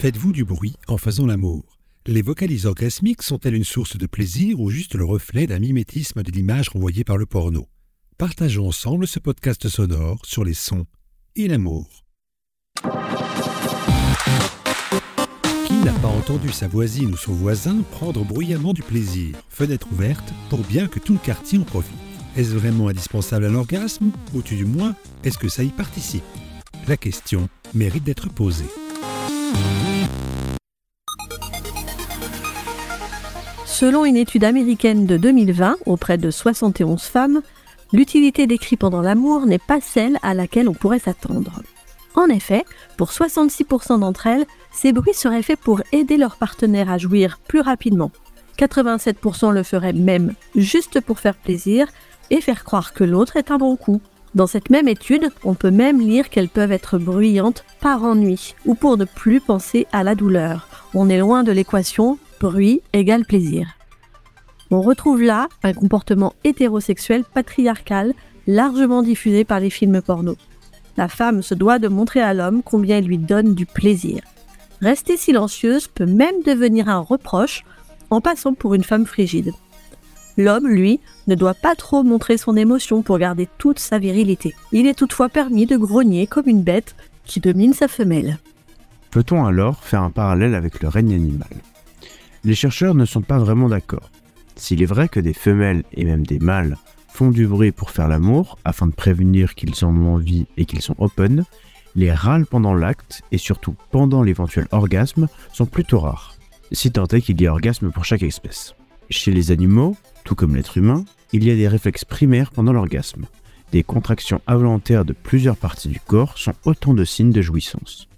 Faites-vous du bruit en faisant l'amour. Les vocalises orgasmiques sont-elles une source de plaisir ou juste le reflet d'un mimétisme de l'image renvoyée par le porno? Partageons ensemble ce podcast sonore sur les sons et l'amour. Qui n'a pas entendu sa voisine ou son voisin prendre bruyamment du plaisir, fenêtre ouverte, pour bien que tout le quartier en profite. Est-ce vraiment indispensable à l'orgasme Ou tout du moins, est-ce que ça y participe? La question mérite d'être posée. Selon une étude américaine de 2020 auprès de 71 femmes, l'utilité des cris pendant l'amour n'est pas celle à laquelle on pourrait s'attendre. En effet, pour 66% d'entre elles, ces bruits seraient faits pour aider leur partenaire à jouir plus rapidement. 87% le feraient même juste pour faire plaisir et faire croire que l'autre est un bon coup. Dans cette même étude, on peut même lire qu'elles peuvent être bruyantes par ennui ou pour ne plus penser à la douleur. On est loin de l'équation bruit égale plaisir. On retrouve là un comportement hétérosexuel patriarcal largement diffusé par les films porno. La femme se doit de montrer à l'homme combien il lui donne du plaisir. Rester silencieuse peut même devenir un reproche en passant pour une femme frigide. L'homme, lui, ne doit pas trop montrer son émotion pour garder toute sa virilité. Il est toutefois permis de grogner comme une bête qui domine sa femelle. Peut-on alors faire un parallèle avec le règne animal? Les chercheurs ne sont pas vraiment d'accord. S'il est vrai que des femelles et même des mâles font du bruit pour faire l'amour afin de prévenir qu'ils en ont envie et qu'ils sont open, les râles pendant l'acte et surtout pendant l'éventuel orgasme sont plutôt rares, si tant est qu'il y ait orgasme pour chaque espèce. Chez les animaux, tout comme l'être humain, il y a des réflexes primaires pendant l'orgasme. Des contractions involontaires de plusieurs parties du corps sont autant de signes de jouissance.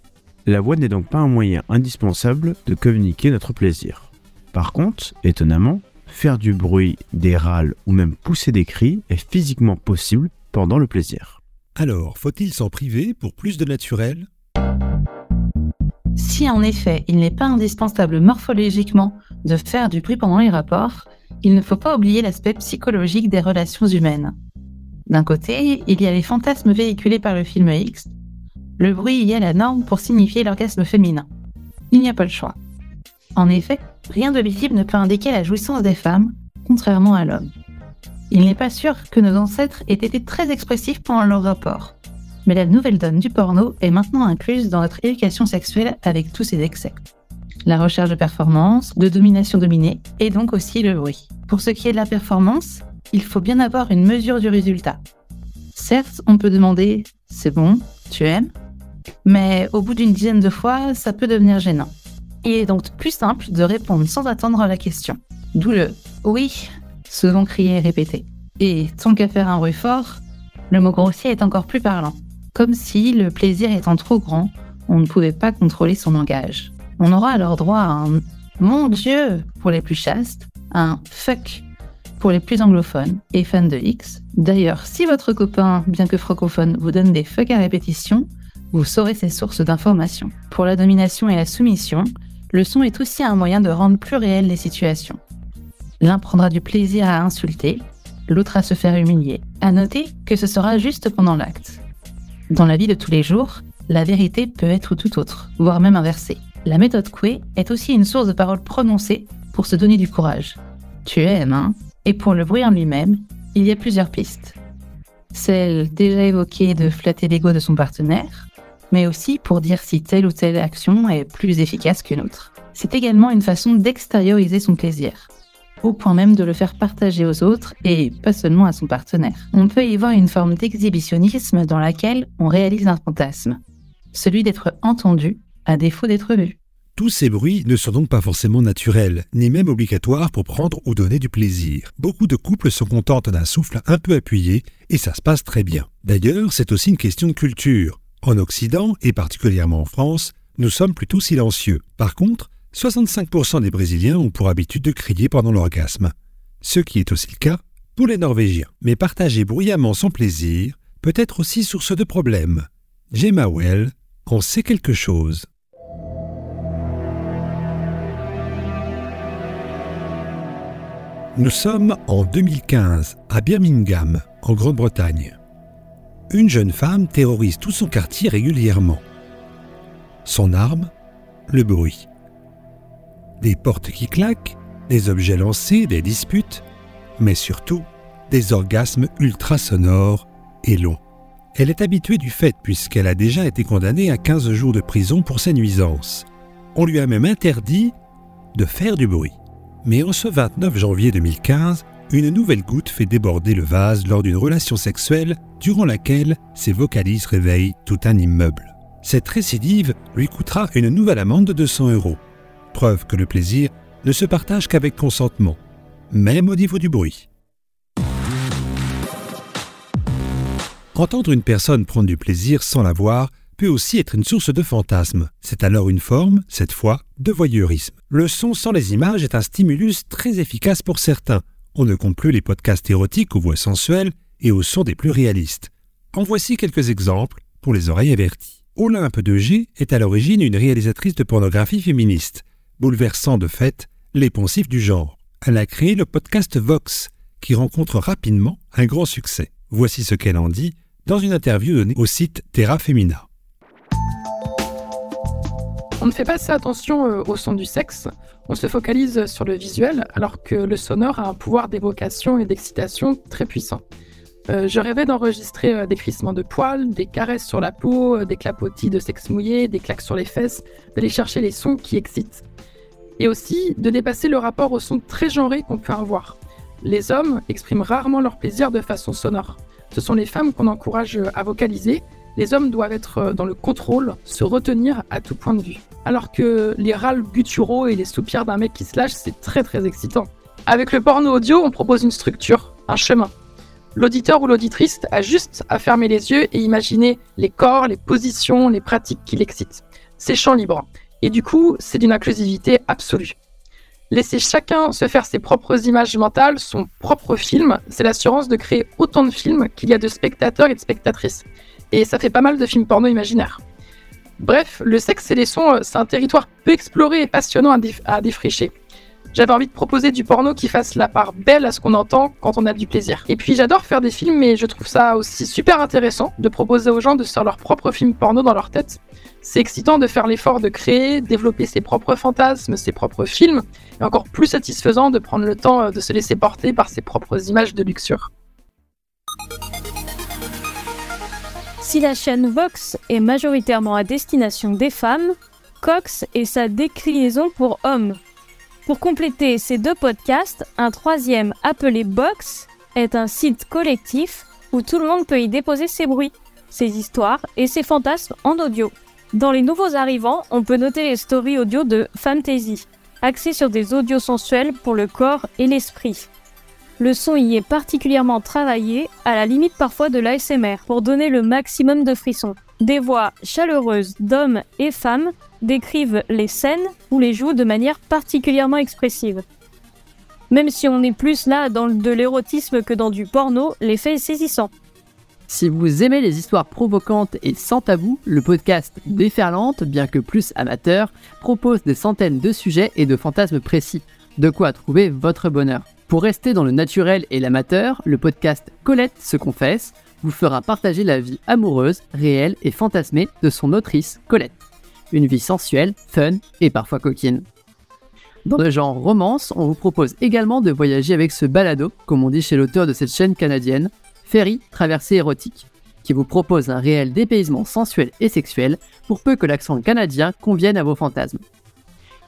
La voix n'est donc pas un moyen indispensable de communiquer notre plaisir. Par contre, étonnamment, faire du bruit, des râles ou même pousser des cris est physiquement possible pendant le plaisir. Alors, faut-il s'en priver pour plus de naturel? Si en effet il n'est pas indispensable morphologiquement de faire du bruit pendant les rapports, il ne faut pas oublier l'aspect psychologique des relations humaines. D'un côté, il y a les fantasmes véhiculés par le film X. Le bruit y est la norme pour signifier l'orgasme féminin. Il n'y a pas le choix. En effet, rien de visible ne peut indiquer la jouissance des femmes, contrairement à l'homme. Il n'est pas sûr que nos ancêtres aient été très expressifs pendant leur rapport. Mais la nouvelle donne du porno est maintenant incluse dans notre éducation sexuelle avec tous ses excès la recherche de performance, de domination dominée, et donc aussi le bruit. Pour ce qui est de la performance, il faut bien avoir une mesure du résultat. Certes, on peut demander c'est bon, tu aimes, mais au bout d'une dizaine de fois, ça peut devenir gênant. Il est donc plus simple de répondre sans attendre la question. D'où le oui, souvent crié et répété. Et tant qu'à faire un bruit fort, le mot grossier est encore plus parlant. Comme si, le plaisir étant trop grand, on ne pouvait pas contrôler son langage. On aura alors droit à un mon Dieu pour les plus chastes, un fuck pour les plus anglophones et fans de X. D'ailleurs, si votre copain, bien que francophone, vous donne des fuck à répétition, vous saurez ses sources d'informations. Pour la domination et la soumission, le son est aussi un moyen de rendre plus réelles les situations. L'un prendra du plaisir à insulter, l'autre à se faire humilier. À noter que ce sera juste pendant l'acte. Dans la vie de tous les jours, la vérité peut être tout autre, voire même inversée. La méthode Coué est aussi une source de paroles prononcées pour se donner du courage. Tu aimes, hein? Et pour le bruit en lui-même, il y a plusieurs pistes. Celle déjà évoquée de flatter l'ego de son partenaire, mais aussi pour dire si telle ou telle action est plus efficace qu'une autre. C'est également une façon d'extérioriser son plaisir, au point même de le faire partager aux autres et pas seulement à son partenaire. On peut y voir une forme d'exhibitionnisme dans laquelle on réalise un fantasme, celui d'être entendu à défaut d'être vu. Tous ces bruits ne sont donc pas forcément naturels, ni même obligatoires pour prendre ou donner du plaisir. Beaucoup de couples se contentent d'un souffle un peu appuyé et ça se passe très bien. D'ailleurs, c'est aussi une question de culture. En Occident, et particulièrement en France, nous sommes plutôt silencieux. Par contre, 65% des Brésiliens ont pour habitude de crier pendant l'orgasme, ce qui est aussi le cas pour les Norvégiens. Mais partager bruyamment son plaisir peut être aussi source de problèmes. Gemma Well en sait quelque chose. Nous sommes en 2015 à Birmingham, en Grande-Bretagne. Une jeune femme terrorise tout son quartier régulièrement. Son arme le bruit. Des portes qui claquent, des objets lancés, des disputes, mais surtout des orgasmes ultra sonores et longs. Elle est habituée du fait puisqu'elle a déjà été condamnée à 15 jours de prison pour ses nuisances. On lui a même interdit de faire du bruit. Mais en ce 29 janvier 2015, une nouvelle goutte fait déborder le vase lors d'une relation sexuelle durant laquelle ses vocalises réveillent tout un immeuble. Cette récidive lui coûtera une nouvelle amende de 200 euros. Preuve que le plaisir ne se partage qu'avec consentement, même au niveau du bruit. Entendre une personne prendre du plaisir sans la voir peut aussi être une source de fantasme. C'est alors une forme, cette fois, de voyeurisme. Le son sans les images est un stimulus très efficace pour certains. On ne compte plus les podcasts érotiques aux voix sensuelles et aux sons des plus réalistes. En voici quelques exemples pour les oreilles averties. Olympe de G est à l'origine une réalisatrice de pornographie féministe, bouleversant de fait les poncifs du genre. Elle a créé le podcast Vox, qui rencontre rapidement un grand succès. Voici ce qu'elle en dit dans une interview donnée au site Terra Femina. On ne fait pas assez attention euh, au son du sexe, on se focalise sur le visuel alors que le sonore a un pouvoir d'évocation et d'excitation très puissant. Euh, je rêvais d'enregistrer euh, des crissements de poils, des caresses sur la peau, des clapotis de sexe mouillé, des claques sur les fesses, d'aller chercher les sons qui excitent. Et aussi de dépasser le rapport au son très genré qu'on peut avoir. Les hommes expriment rarement leur plaisir de façon sonore. Ce sont les femmes qu'on encourage à vocaliser. Les hommes doivent être euh, dans le contrôle, se retenir à tout point de vue. Alors que les râles gutturaux et les soupirs d'un mec qui se lâche, c'est très très excitant. Avec le porno audio, on propose une structure, un chemin. L'auditeur ou l'auditrice a juste à fermer les yeux et imaginer les corps, les positions, les pratiques qui l'excitent. C'est champ libre. Et du coup, c'est d'une inclusivité absolue. Laisser chacun se faire ses propres images mentales, son propre film, c'est l'assurance de créer autant de films qu'il y a de spectateurs et de spectatrices. Et ça fait pas mal de films porno imaginaires. Bref, le sexe et les sons, c'est un territoire peu exploré et passionnant à, défricher. J'avais envie de proposer du porno qui fasse la part belle à ce qu'on entend quand on a du plaisir. Et puis j'adore faire des films, mais je trouve ça aussi super intéressant de proposer aux gens de faire leur propre film porno dans leur tête. C'est excitant de faire l'effort de créer, développer ses propres fantasmes, ses propres films, et encore plus satisfaisant de prendre le temps euh, de se laisser porter par ses propres images de luxure. Si la chaîne Vox est majoritairement à destination des femmes, Cox est sa déclinaison pour hommes. Pour compléter ces deux podcasts, un troisième appelé Box est un site collectif où tout le monde peut y déposer ses bruits, ses histoires et ses fantasmes en audio. Dans les nouveaux arrivants, on peut noter les stories audio de Fantasy, axées sur des audios sensuels pour le corps et l'esprit. Le son y est particulièrement travaillé, à la limite parfois de l'ASMR, pour donner le maximum de frissons. Des voix chaleureuses d'hommes et femmes décrivent les scènes ou les jouent de manière particulièrement expressive. Même si on est plus là dans de l'érotisme que dans du porno, l'effet est saisissant. Si vous aimez les histoires provocantes et sans tabou, le podcast Déferlante, bien que plus amateur, propose des centaines de sujets et de fantasmes précis. De quoi trouver votre bonheur. Pour rester dans le naturel et l'amateur, le podcast Colette se confesse vous fera partager la vie amoureuse, réelle et fantasmée de son autrice Colette. Une vie sensuelle, fun et parfois coquine. Dans le genre romance, on vous propose également de voyager avec ce balado, comme on dit chez l'auteur de cette chaîne canadienne, Ferry, traversée érotique, qui vous propose un réel dépaysement sensuel et sexuel pour peu que l'accent canadien convienne à vos fantasmes.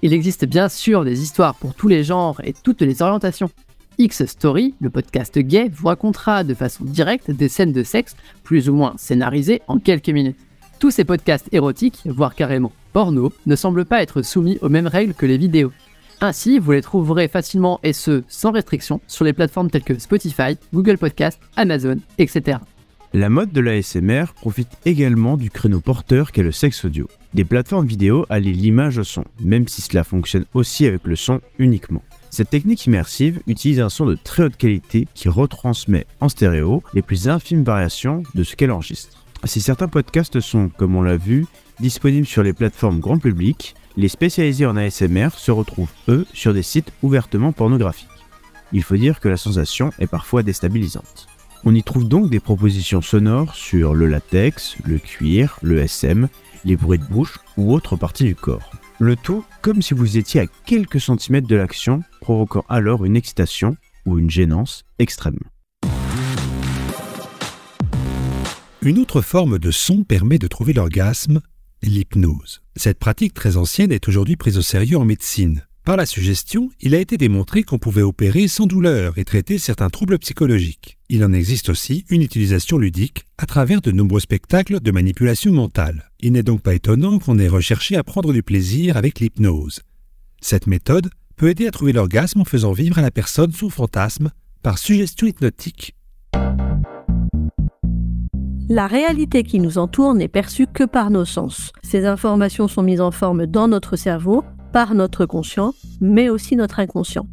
Il existe bien sûr des histoires pour tous les genres et toutes les orientations. X Story, le podcast gay, vous racontera de façon directe des scènes de sexe plus ou moins scénarisées en quelques minutes. Tous ces podcasts érotiques, voire carrément porno, ne semblent pas être soumis aux mêmes règles que les vidéos. Ainsi, vous les trouverez facilement et ce, sans restriction, sur les plateformes telles que Spotify, Google Podcast, Amazon, etc. La mode de l'ASMR profite également du créneau porteur qu'est le sexe audio. Des plateformes vidéo allient l'image au son, même si cela fonctionne aussi avec le son uniquement. Cette technique immersive utilise un son de très haute qualité qui retransmet en stéréo les plus infimes variations de ce qu'elle enregistre. Si certains podcasts sont, comme on l'a vu, disponibles sur les plateformes grand public, les spécialisés en ASMR se retrouvent, eux, sur des sites ouvertement pornographiques. Il faut dire que la sensation est parfois déstabilisante. On y trouve donc des propositions sonores sur le latex, le cuir, le SM, les bruits de bouche ou autres parties du corps. Le tout comme si vous étiez à quelques centimètres de l'action, provoquant alors une excitation ou une gênance extrême. Une autre forme de son permet de trouver l'orgasme, l'hypnose. Cette pratique très ancienne est aujourd'hui prise au sérieux en médecine. Par la suggestion, il a été démontré qu'on pouvait opérer sans douleur et traiter certains troubles psychologiques. Il en existe aussi une utilisation ludique à travers de nombreux spectacles de manipulation mentale. Il n'est donc pas étonnant qu'on ait recherché à prendre du plaisir avec l'hypnose. Cette méthode peut aider à trouver l'orgasme en faisant vivre à la personne son fantasme par suggestion hypnotique. La réalité qui nous entoure n'est perçue que par nos sens. Ces informations sont mises en forme dans notre cerveau, par notre conscient, mais aussi notre inconscient.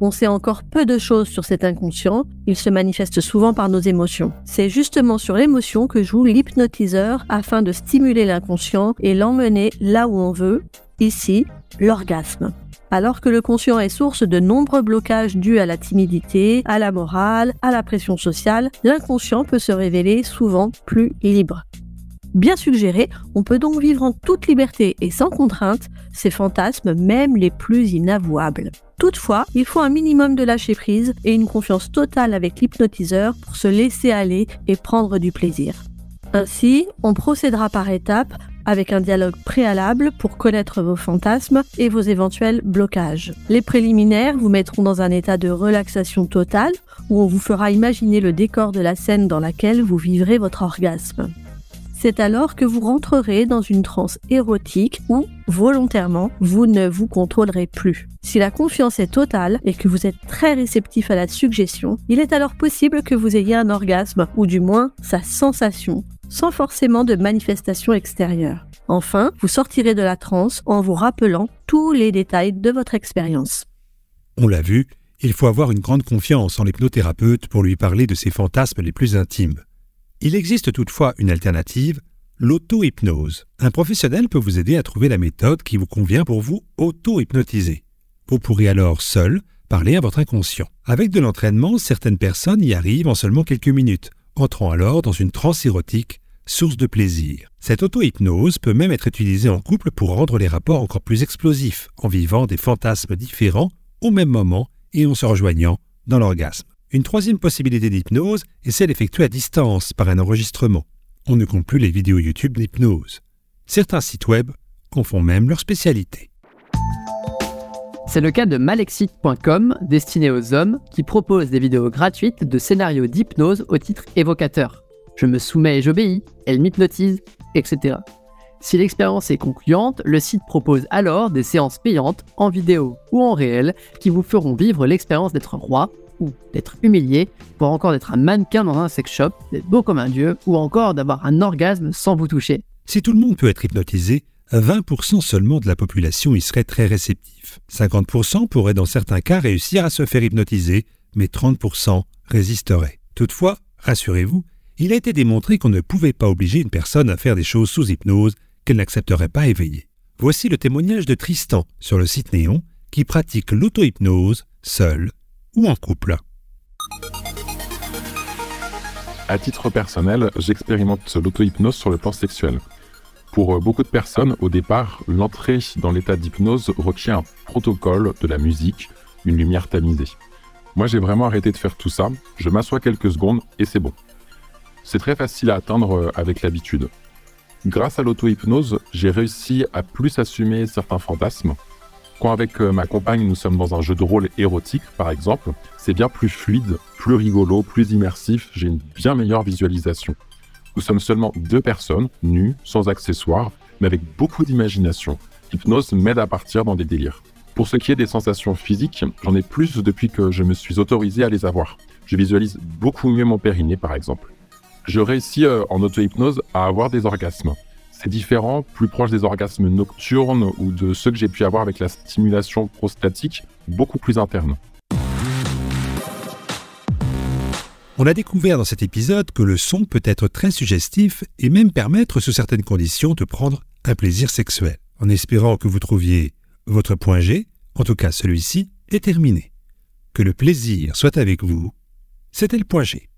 On sait encore peu de choses sur cet inconscient, il se manifeste souvent par nos émotions. C'est justement sur l'émotion que joue l'hypnotiseur afin de stimuler l'inconscient et l'emmener là où on veut, ici, l'orgasme. Alors que le conscient est source de nombreux blocages dus à la timidité, à la morale, à la pression sociale, l'inconscient peut se révéler souvent plus libre. Bien suggéré, on peut donc vivre en toute liberté et sans contrainte ces fantasmes, même les plus inavouables. Toutefois, il faut un minimum de lâcher prise et une confiance totale avec l'hypnotiseur pour se laisser aller et prendre du plaisir. Ainsi, on procédera par étapes avec un dialogue préalable pour connaître vos fantasmes et vos éventuels blocages. Les préliminaires vous mettront dans un état de relaxation totale où on vous fera imaginer le décor de la scène dans laquelle vous vivrez votre orgasme. C'est alors que vous rentrerez dans une transe érotique où, volontairement, vous ne vous contrôlerez plus. Si la confiance est totale et que vous êtes très réceptif à la suggestion, il est alors possible que vous ayez un orgasme, ou du moins sa sensation, sans forcément de manifestation extérieure. Enfin, vous sortirez de la transe en vous rappelant tous les détails de votre expérience. On l'a vu, il faut avoir une grande confiance en l'hypnothérapeute pour lui parler de ses fantasmes les plus intimes. Il existe toutefois une alternative, l'auto-hypnose. Un professionnel peut vous aider à trouver la méthode qui vous convient pour vous auto-hypnotiser. Vous pourrez alors seul parler à votre inconscient. Avec de l'entraînement, certaines personnes y arrivent en seulement quelques minutes, entrant alors dans une transe érotique, source de plaisir. Cette auto-hypnose peut même être utilisée en couple pour rendre les rapports encore plus explosifs, en vivant des fantasmes différents au même moment et en se rejoignant dans l'orgasme. Une troisième possibilité d'hypnose est celle effectuée à distance par un enregistrement. On ne compte plus les vidéos YouTube d'hypnose. Certains sites web en font même leur spécialité. C'est le cas de malexit.com, destiné aux hommes, qui propose des vidéos gratuites de scénarios d'hypnose au titre évocateur. Je me soumets et j'obéis, elle m'hypnotise, etc. Si l'expérience est concluante, le site propose alors des séances payantes en vidéo ou en réel qui vous feront vivre l'expérience d'être roi d'être humilié, pour encore d'être un mannequin dans un sex shop, d'être beau comme un dieu, ou encore d'avoir un orgasme sans vous toucher. Si tout le monde peut être hypnotisé, 20% seulement de la population y serait très réceptif. 50% pourraient dans certains cas réussir à se faire hypnotiser, mais 30% résisteraient. Toutefois, rassurez-vous, il a été démontré qu'on ne pouvait pas obliger une personne à faire des choses sous hypnose qu'elle n'accepterait pas éveillée. Voici le témoignage de Tristan sur le site Néon qui pratique l'auto-hypnose seul ou en couple. À titre personnel, j'expérimente l'auto-hypnose sur le plan sexuel. Pour euh, beaucoup de personnes, au départ, l'entrée dans l'état d'hypnose requiert un protocole, de la musique, une lumière tamisée. Moi, j'ai vraiment arrêté de faire tout ça. Je m'assois quelques secondes et c'est bon. C'est très facile à atteindre euh, avec l'habitude. Grâce à l'auto-hypnose, j'ai réussi à plus assumer certains fantasmes, quand avec euh, ma compagne nous sommes dans un jeu de rôle érotique, par exemple, c'est bien plus fluide, plus rigolo, plus immersif, j'ai une bien meilleure visualisation. Nous sommes seulement deux personnes, nues, sans accessoires, mais avec beaucoup d'imagination. L'hypnose m'aide à partir dans des délires. Pour ce qui est des sensations physiques, j'en ai plus depuis que je me suis autorisé à les avoir. Je visualise beaucoup mieux mon périnée, par exemple. Je réussis euh, en auto-hypnose à avoir des orgasmes c'est différent, plus proche des orgasmes nocturnes ou de ceux que j'ai pu avoir avec la stimulation prostatique, beaucoup plus interne. On a découvert dans cet épisode que le son peut être très suggestif et même permettre sous certaines conditions de prendre un plaisir sexuel. En espérant que vous trouviez votre point G, en tout cas celui-ci, est terminé. Que le plaisir soit avec vous. C'était le point G.